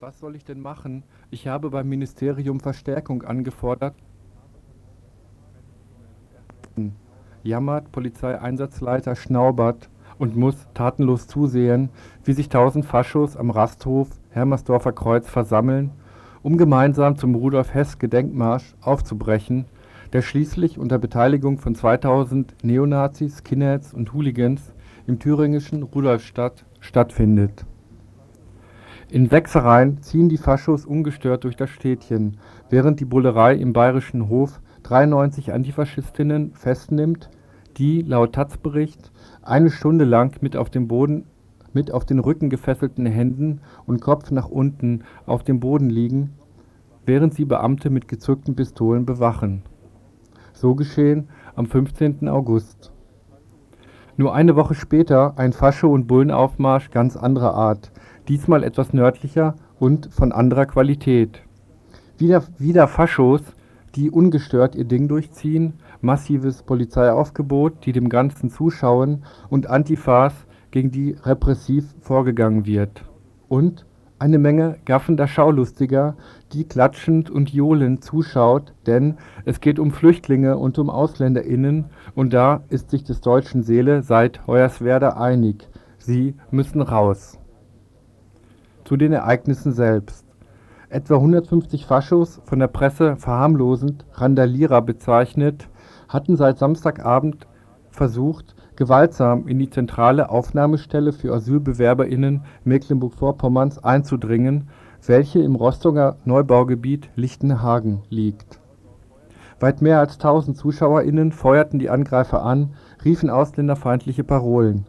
Was soll ich denn machen? Ich habe beim Ministerium Verstärkung angefordert. Jammert Polizeieinsatzleiter Schnaubert und muss tatenlos zusehen, wie sich tausend Faschos am Rasthof Hermersdorfer Kreuz versammeln, um gemeinsam zum Rudolf-Hess-Gedenkmarsch aufzubrechen, der schließlich unter Beteiligung von 2000 Neonazis, Skinheads und Hooligans im thüringischen Rudolfstadt stattfindet. In Sechsereien ziehen die Faschos ungestört durch das Städtchen, während die Bullerei im Bayerischen Hof 93 Antifaschistinnen festnimmt, die, laut taz-Bericht, eine Stunde lang mit auf den Rücken gefesselten Händen und Kopf nach unten auf dem Boden liegen, während sie Beamte mit gezückten Pistolen bewachen. So geschehen am 15. August. Nur eine Woche später ein Fascho- und Bullenaufmarsch ganz anderer Art, diesmal etwas nördlicher und von anderer Qualität. Wieder, wieder Faschos, die ungestört ihr Ding durchziehen, massives Polizeiaufgebot, die dem Ganzen zuschauen und Antifas, gegen die repressiv vorgegangen wird. Und eine Menge gaffender Schaulustiger, die klatschend und johlend zuschaut, denn es geht um Flüchtlinge und um AusländerInnen und da ist sich des Deutschen Seele seit Hoyerswerda einig. Sie müssen raus. Zu den Ereignissen selbst. Etwa 150 Faschos, von der Presse verharmlosend Randalierer bezeichnet, hatten seit Samstagabend versucht, gewaltsam in die zentrale Aufnahmestelle für AsylbewerberInnen Mecklenburg-Vorpommerns einzudringen, welche im Rostocker Neubaugebiet Lichtenhagen liegt. Weit mehr als 1000 ZuschauerInnen feuerten die Angreifer an, riefen ausländerfeindliche Parolen.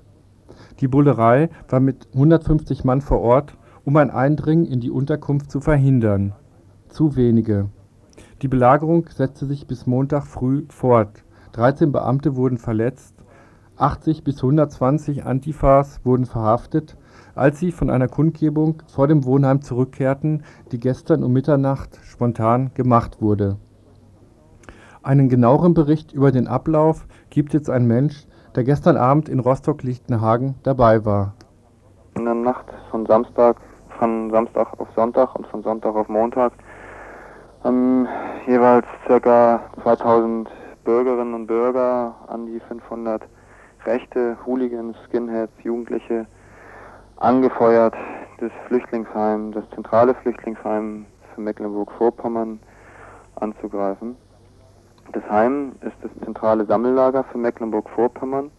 Die Bullerei war mit 150 Mann vor Ort, um ein Eindringen in die Unterkunft zu verhindern. Zu wenige. Die Belagerung setzte sich bis Montag früh fort. 13 Beamte wurden verletzt, 80 bis 120 Antifas wurden verhaftet, als sie von einer Kundgebung vor dem Wohnheim zurückkehrten, die gestern um Mitternacht spontan gemacht wurde. Einen genaueren Bericht über den Ablauf gibt jetzt ein Mensch, der gestern Abend in Rostock-Lichtenhagen dabei war. In der Nacht von Samstag, von Samstag auf Sonntag und von Sonntag auf Montag haben jeweils ca. 2000 Bürgerinnen und Bürger, an die 500 Rechte, Hooligans, Skinheads, Jugendliche angefeuert, das Flüchtlingsheim, das zentrale Flüchtlingsheim für Mecklenburg-Vorpommern anzugreifen. Das Heim ist das zentrale Sammellager für Mecklenburg-Vorpommern,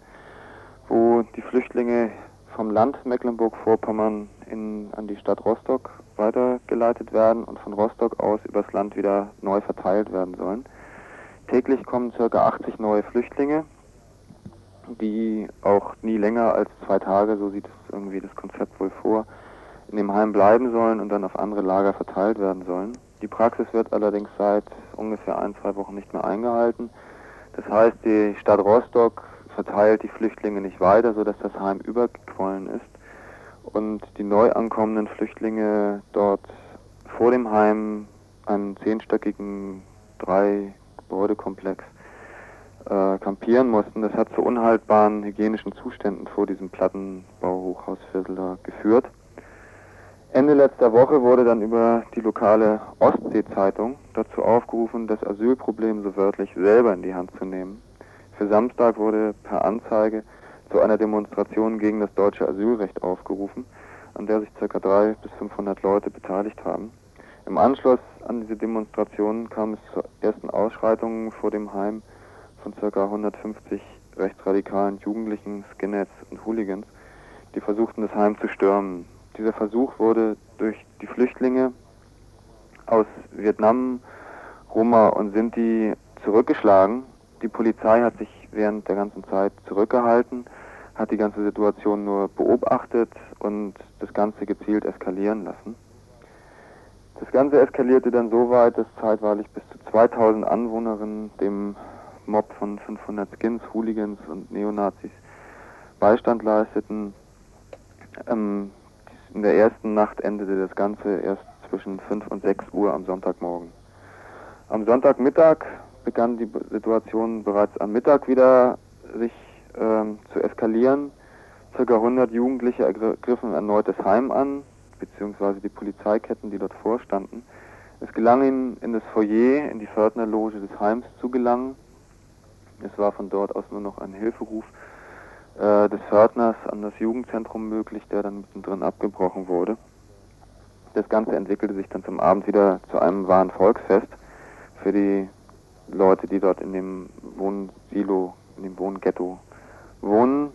wo die Flüchtlinge vom Land Mecklenburg-Vorpommern an die Stadt Rostock weitergeleitet werden und von Rostock aus übers Land wieder neu verteilt werden sollen. Täglich kommen ca. 80 neue Flüchtlinge, die auch nie länger als zwei Tage, so sieht es irgendwie das Konzept wohl vor, in dem Heim bleiben sollen und dann auf andere Lager verteilt werden sollen. Die Praxis wird allerdings seit ungefähr ein, zwei Wochen nicht mehr eingehalten. Das heißt, die Stadt Rostock verteilt die Flüchtlinge nicht weiter, sodass das Heim übergequollen ist und die neu ankommenden Flüchtlinge dort vor dem Heim einen zehnstöckigen drei Gebäudekomplex äh, kampieren mussten. Das hat zu unhaltbaren hygienischen Zuständen vor diesem Plattenbauhochhausviertel geführt. Ende letzter Woche wurde dann über die lokale Ostsee-Zeitung dazu aufgerufen, das Asylproblem so wörtlich selber in die Hand zu nehmen. Für Samstag wurde per Anzeige zu einer Demonstration gegen das deutsche Asylrecht aufgerufen, an der sich ca. 300 bis 500 Leute beteiligt haben. Im Anschluss an diese Demonstration kam es zu ersten Ausschreitungen vor dem Heim von ca. 150 rechtsradikalen Jugendlichen, Skinheads und Hooligans, die versuchten, das Heim zu stürmen. Dieser Versuch wurde durch die Flüchtlinge aus Vietnam, Roma und Sinti zurückgeschlagen. Die Polizei hat sich während der ganzen Zeit zurückgehalten, hat die ganze Situation nur beobachtet und das Ganze gezielt eskalieren lassen. Das Ganze eskalierte dann so weit, dass zeitweilig bis zu 2000 Anwohnerinnen dem Mob von 500 Skins, Hooligans und Neonazis Beistand leisteten. Ähm, in der ersten Nacht endete das Ganze erst zwischen 5 und 6 Uhr am Sonntagmorgen. Am Sonntagmittag begann die Situation bereits am Mittag wieder sich ähm, zu eskalieren. Circa 100 Jugendliche ergriffen erneut das Heim an, bzw. die Polizeiketten, die dort vorstanden. Es gelang ihnen, in das Foyer, in die Pförtnerloge des Heims zu gelangen. Es war von dort aus nur noch ein Hilferuf äh, des Pförtners an das Jugendzentrum möglich, der dann mittendrin abgebrochen wurde. Das Ganze entwickelte sich dann zum Abend wieder zu einem wahren Volksfest für die Leute, die dort in dem Wohnsilo, in dem Wohnghetto wohnen.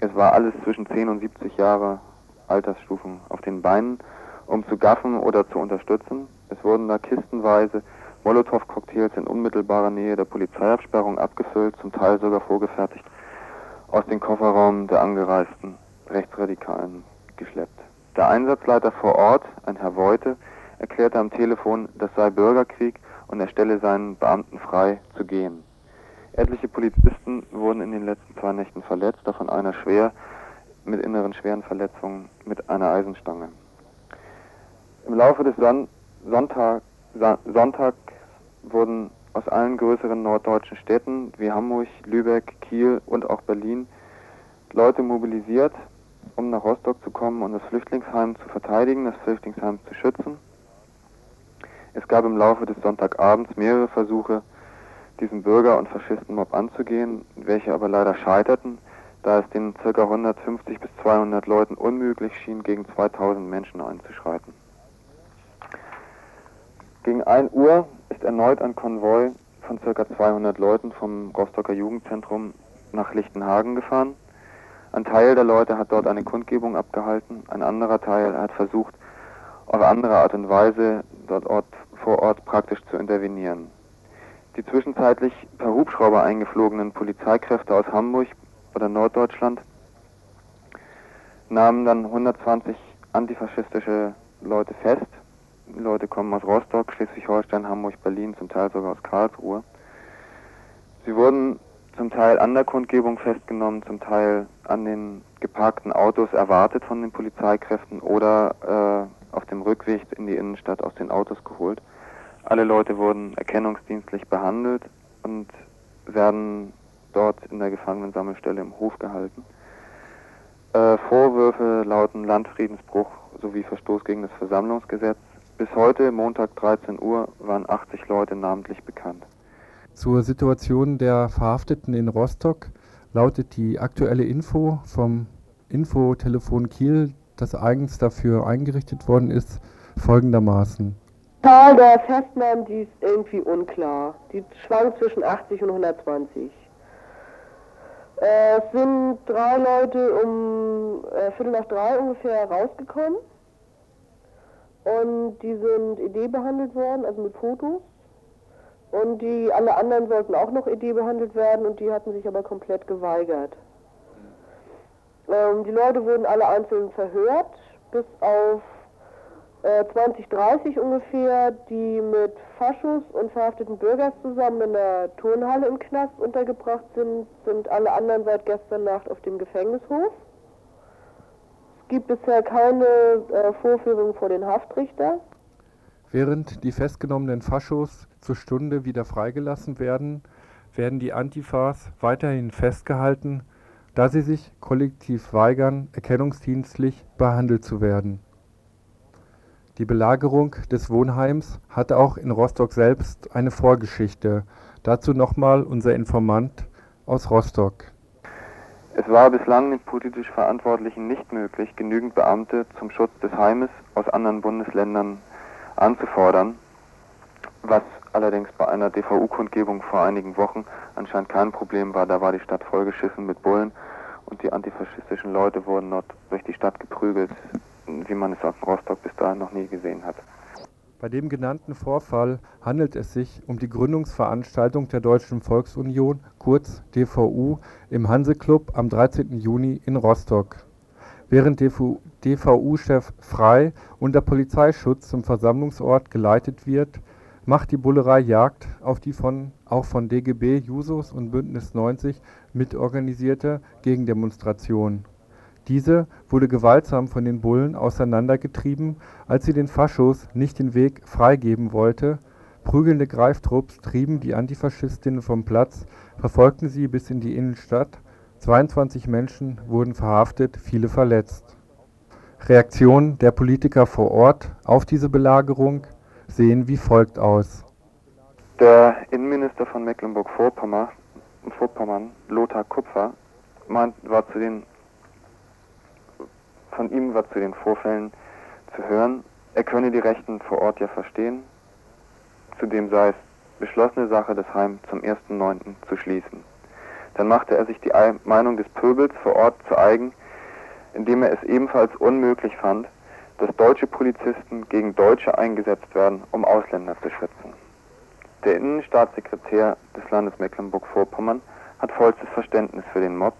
Es war alles zwischen 10 und 70 Jahre Altersstufen auf den Beinen, um zu gaffen oder zu unterstützen. Es wurden da kistenweise Molotow-Cocktails in unmittelbarer Nähe der Polizeiabsperrung abgefüllt, zum Teil sogar vorgefertigt, aus dem Kofferraum der angereisten Rechtsradikalen geschleppt. Der Einsatzleiter vor Ort, ein Herr Voite, erklärte am Telefon, das sei Bürgerkrieg und er stelle seinen Beamten frei zu gehen. Etliche Polizisten wurden in den letzten zwei Nächten verletzt, davon einer schwer mit inneren schweren Verletzungen mit einer Eisenstange. Im Laufe des Son Sonntag, Sonntags wurden aus allen größeren norddeutschen Städten wie Hamburg, Lübeck, Kiel und auch Berlin Leute mobilisiert, um nach Rostock zu kommen und das Flüchtlingsheim zu verteidigen, das Flüchtlingsheim zu schützen. Es gab im Laufe des Sonntagabends mehrere Versuche, diesen Bürger- und Faschistenmob anzugehen, welche aber leider scheiterten, da es den ca. 150 bis 200 Leuten unmöglich schien, gegen 2000 Menschen einzuschreiten. Gegen 1 Uhr ist erneut ein Konvoi von ca. 200 Leuten vom Rostocker Jugendzentrum nach Lichtenhagen gefahren. Ein Teil der Leute hat dort eine Kundgebung abgehalten, ein anderer Teil hat versucht, auf andere Art und Weise dort Ort, vor Ort praktisch zu intervenieren. Die zwischenzeitlich per Hubschrauber eingeflogenen Polizeikräfte aus Hamburg oder Norddeutschland nahmen dann 120 antifaschistische Leute fest. Die Leute kommen aus Rostock, Schleswig-Holstein, Hamburg, Berlin, zum Teil sogar aus Karlsruhe. Sie wurden zum Teil an der Kundgebung festgenommen, zum Teil an den geparkten Autos erwartet von den Polizeikräften oder äh, auf dem Rückweg in die Innenstadt aus den Autos geholt. Alle Leute wurden erkennungsdienstlich behandelt und werden dort in der Gefangenensammelstelle im Hof gehalten. Äh, Vorwürfe lauten Landfriedensbruch sowie Verstoß gegen das Versammlungsgesetz. Bis heute, Montag 13 Uhr, waren 80 Leute namentlich bekannt. Zur Situation der Verhafteten in Rostock lautet die aktuelle Info vom Infotelefon Kiel, das eigens dafür eingerichtet worden ist, folgendermaßen. Zahl der Festnahmen, die ist irgendwie unklar. Die schwankt zwischen 80 und 120. Äh, es sind drei Leute um äh, Viertel nach drei ungefähr rausgekommen. Und die sind ED behandelt worden, also mit Fotos. Und die alle anderen sollten auch noch ED behandelt werden und die hatten sich aber komplett geweigert. Ähm, die Leute wurden alle einzeln verhört, bis auf äh, 20, 30 ungefähr, die mit Faschos und verhafteten Bürgers zusammen in der Turnhalle im Knast untergebracht sind, sind alle anderen seit gestern Nacht auf dem Gefängnishof. Es gibt bisher keine äh, Vorführung vor den Haftrichter. Während die festgenommenen Faschos zur Stunde wieder freigelassen werden, werden die Antifas weiterhin festgehalten, da sie sich kollektiv weigern, erkennungsdienstlich behandelt zu werden. Die Belagerung des Wohnheims hatte auch in Rostock selbst eine Vorgeschichte. Dazu nochmal unser Informant aus Rostock. Es war bislang den politisch Verantwortlichen nicht möglich, genügend Beamte zum Schutz des Heimes aus anderen Bundesländern anzufordern, was allerdings bei einer DVU-Kundgebung vor einigen Wochen anscheinend kein Problem war. Da war die Stadt vollgeschissen mit Bullen und die antifaschistischen Leute wurden dort durch die Stadt geprügelt, wie man es auf Rostock bis dahin noch nie gesehen hat. Bei dem genannten Vorfall handelt es sich um die Gründungsveranstaltung der Deutschen Volksunion, kurz DVU, im Hanseclub am 13. Juni in Rostock. Während DVU-Chef Frei unter Polizeischutz zum Versammlungsort geleitet wird, macht die Bullerei Jagd auf die von, auch von DGB, Jusos und Bündnis 90 mitorganisierte Gegendemonstration. Diese wurde gewaltsam von den Bullen auseinandergetrieben, als sie den Faschos nicht den Weg freigeben wollte. Prügelnde Greiftrupps trieben die Antifaschistinnen vom Platz, verfolgten sie bis in die Innenstadt 22 Menschen wurden verhaftet, viele verletzt. Reaktionen der Politiker vor Ort auf diese Belagerung sehen wie folgt aus. Der Innenminister von Mecklenburg-Vorpommern, Lothar Kupfer, war zu den, von ihm war zu den Vorfällen zu hören, er könne die Rechten vor Ort ja verstehen. Zudem sei es beschlossene Sache, das Heim zum 1.9. zu schließen. Dann machte er sich die Meinung des Pöbels vor Ort zu eigen, indem er es ebenfalls unmöglich fand, dass deutsche Polizisten gegen Deutsche eingesetzt werden, um Ausländer zu schützen. Der Innenstaatssekretär des Landes Mecklenburg-Vorpommern hat vollstes Verständnis für den Mob.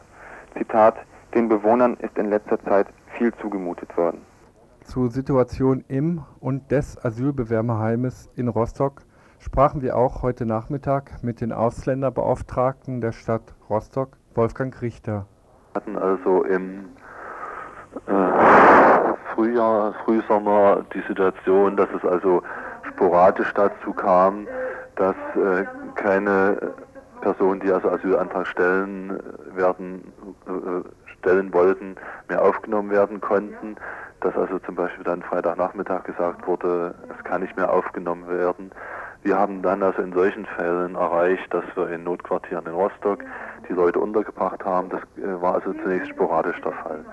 Zitat, den Bewohnern ist in letzter Zeit viel zugemutet worden. Zur Situation im und des Asylbewerberheimes in Rostock sprachen wir auch heute Nachmittag mit den Ausländerbeauftragten der Stadt Rostock, Wolfgang Richter. Wir hatten also im äh, Frühjahr, Frühsommer die Situation, dass es also sporadisch dazu kam, dass äh, keine Personen, die also Asylantrag stellen werden, äh, stellen wollten, mehr aufgenommen werden konnten. Dass also zum Beispiel dann Freitagnachmittag gesagt wurde, es kann nicht mehr aufgenommen werden. Wir haben dann also in solchen Fällen erreicht, dass wir in Notquartieren in Rostock die Leute untergebracht haben. Das äh, war also zunächst sporadisch der Fall.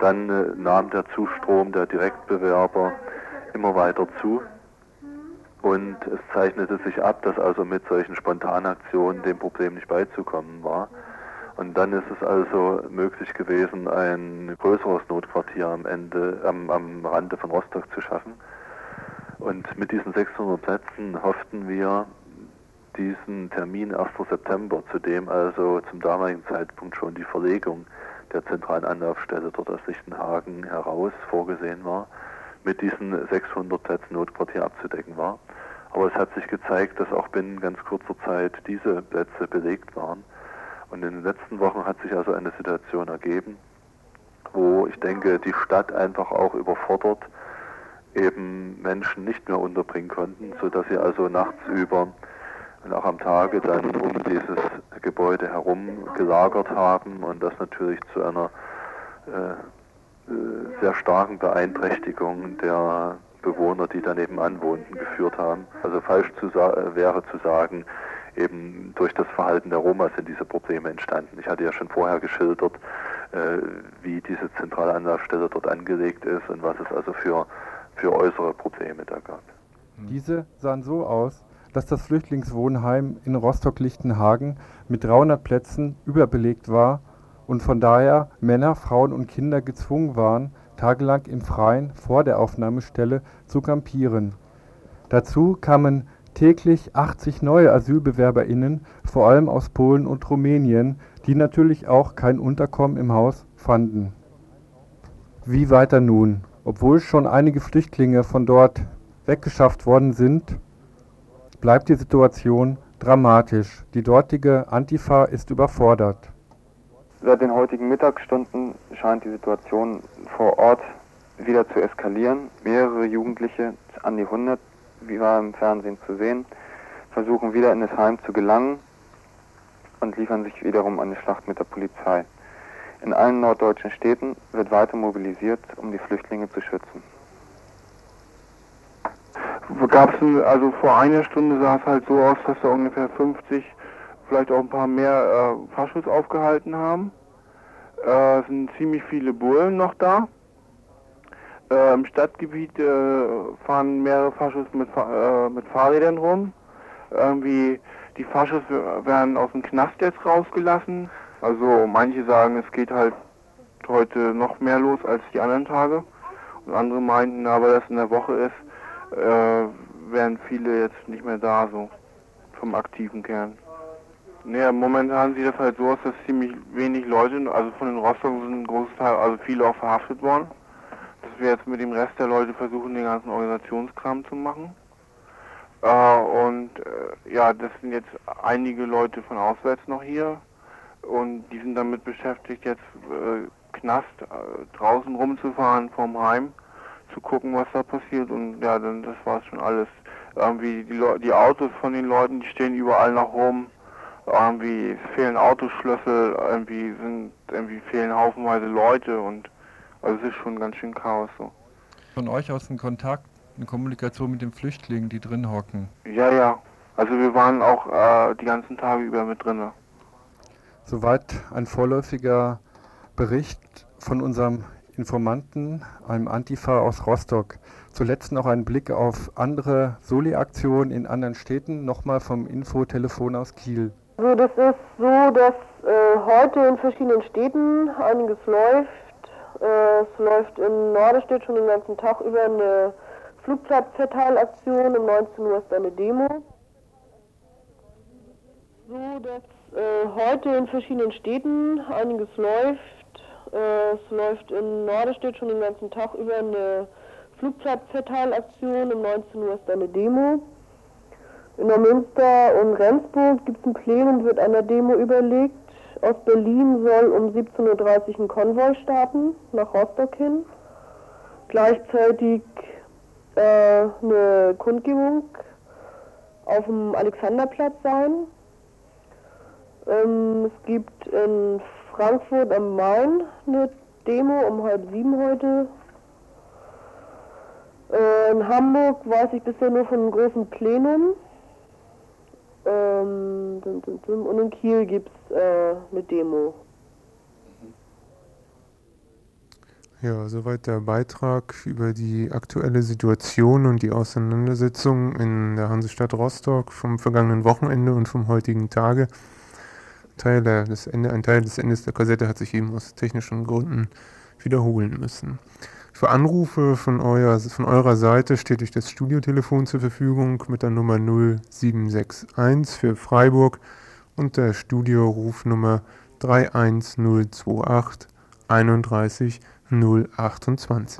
Dann äh, nahm der Zustrom der Direktbewerber immer weiter zu. Und es zeichnete sich ab, dass also mit solchen Spontanaktionen dem Problem nicht beizukommen war. Und dann ist es also möglich gewesen, ein größeres Notquartier am Ende, am, am Rande von Rostock zu schaffen. Und mit diesen 600 Plätzen hofften wir, diesen Termin 1. September, zu dem also zum damaligen Zeitpunkt schon die Verlegung der zentralen Anlaufstelle dort aus Lichtenhagen heraus vorgesehen war, mit diesen 600 Plätzen Notquartier abzudecken war. Aber es hat sich gezeigt, dass auch binnen ganz kurzer Zeit diese Plätze belegt waren. Und in den letzten Wochen hat sich also eine Situation ergeben, wo ich denke, die Stadt einfach auch überfordert eben Menschen nicht mehr unterbringen konnten, sodass sie also nachts über und auch am Tage dann um dieses Gebäude herum gelagert haben und das natürlich zu einer äh, sehr starken Beeinträchtigung der Bewohner, die daneben anwohnten, geführt haben. Also falsch zu äh, wäre zu sagen, eben durch das Verhalten der Roma sind diese Probleme entstanden. Ich hatte ja schon vorher geschildert, äh, wie diese zentrale Anlaufstelle dort angelegt ist und was es also für, für äußere Probleme da gab. Diese sahen so aus, dass das Flüchtlingswohnheim in Rostock-Lichtenhagen mit 300 Plätzen überbelegt war und von daher Männer, Frauen und Kinder gezwungen waren, tagelang im Freien vor der Aufnahmestelle zu campieren. Dazu kamen täglich 80 neue AsylbewerberInnen, vor allem aus Polen und Rumänien, die natürlich auch kein Unterkommen im Haus fanden. Wie weiter nun? Obwohl schon einige Flüchtlinge von dort weggeschafft worden sind, bleibt die Situation dramatisch. Die dortige Antifa ist überfordert. Seit den heutigen Mittagsstunden scheint die Situation vor Ort wieder zu eskalieren. Mehrere Jugendliche, an die 100, wie war im Fernsehen zu sehen, versuchen wieder in das Heim zu gelangen und liefern sich wiederum eine Schlacht mit der Polizei. In allen norddeutschen Städten wird weiter mobilisiert, um die Flüchtlinge zu schützen. Gab es also vor einer Stunde sah es halt so aus, dass da ungefähr 50 vielleicht auch ein paar mehr äh, Faschos aufgehalten haben. Äh, es sind ziemlich viele Bullen noch da. Äh, Im Stadtgebiet äh, fahren mehrere Faschos mit, äh, mit Fahrrädern rum. Irgendwie die Faschos werden aus dem Knast jetzt rausgelassen. Also manche sagen, es geht halt heute noch mehr los als die anderen Tage. Und andere meinten aber, dass in der Woche ist, äh, wären viele jetzt nicht mehr da, so vom aktiven Kern. Naja, momentan sieht das halt so aus, dass ziemlich wenig Leute, also von den Rostock sind ein großes Teil, also viele auch verhaftet worden. Dass wir jetzt mit dem Rest der Leute versuchen, den ganzen Organisationskram zu machen. Äh, und äh, ja, das sind jetzt einige Leute von auswärts noch hier. Und die sind damit beschäftigt, jetzt äh, Knast äh, draußen rumzufahren vom Heim, zu gucken, was da passiert. Und ja, dann das war's schon alles. Irgendwie die, Le die Autos von den Leuten, die stehen überall noch rum irgendwie fehlen Autoschlüssel, irgendwie sind irgendwie fehlen haufenweise Leute und Also es ist schon ganz schön Chaos so. Von euch aus ein Kontakt, eine Kommunikation mit den Flüchtlingen, die drin hocken. Ja, ja. Also wir waren auch äh, die ganzen Tage über mit drinne. Soweit ein vorläufiger Bericht von unserem Informanten, einem Antifa aus Rostock. Zuletzt noch ein Blick auf andere Soli-Aktionen in anderen Städten, nochmal vom Infotelefon aus Kiel. Also das ist so, dass äh, heute in verschiedenen Städten einiges läuft. Äh, es läuft in Norderstedt schon den ganzen Tag über eine Flugplatzverteilaktion. Um 19 Uhr ist eine Demo. So, dass äh, heute in verschiedenen Städten einiges läuft. Äh, es läuft in Norderstedt schon den ganzen Tag über eine Flugplatzverteilaktion. Um 19 Uhr ist eine Demo. In Neumünster und Rendsburg gibt es ein Plenum, wird einer Demo überlegt. Aus Berlin soll um 17.30 Uhr ein Konvoi starten, nach Rostock hin. Gleichzeitig äh, eine Kundgebung auf dem Alexanderplatz sein. Ähm, es gibt in Frankfurt am Main eine Demo um halb sieben heute. Äh, in Hamburg weiß ich bisher nur von einem großen Plenum. Ähm, und in Kiel gibt es äh, eine Demo. Ja, soweit der Beitrag über die aktuelle Situation und die Auseinandersetzung in der Hansestadt Rostock vom vergangenen Wochenende und vom heutigen Tage. Teil der, das Ende, ein Teil des Endes der Kassette hat sich eben aus technischen Gründen wiederholen müssen. Für Anrufe von, euer, von eurer Seite steht euch das Studiotelefon zur Verfügung mit der Nummer 0761 für Freiburg und der Studiorufnummer 31028 31 028.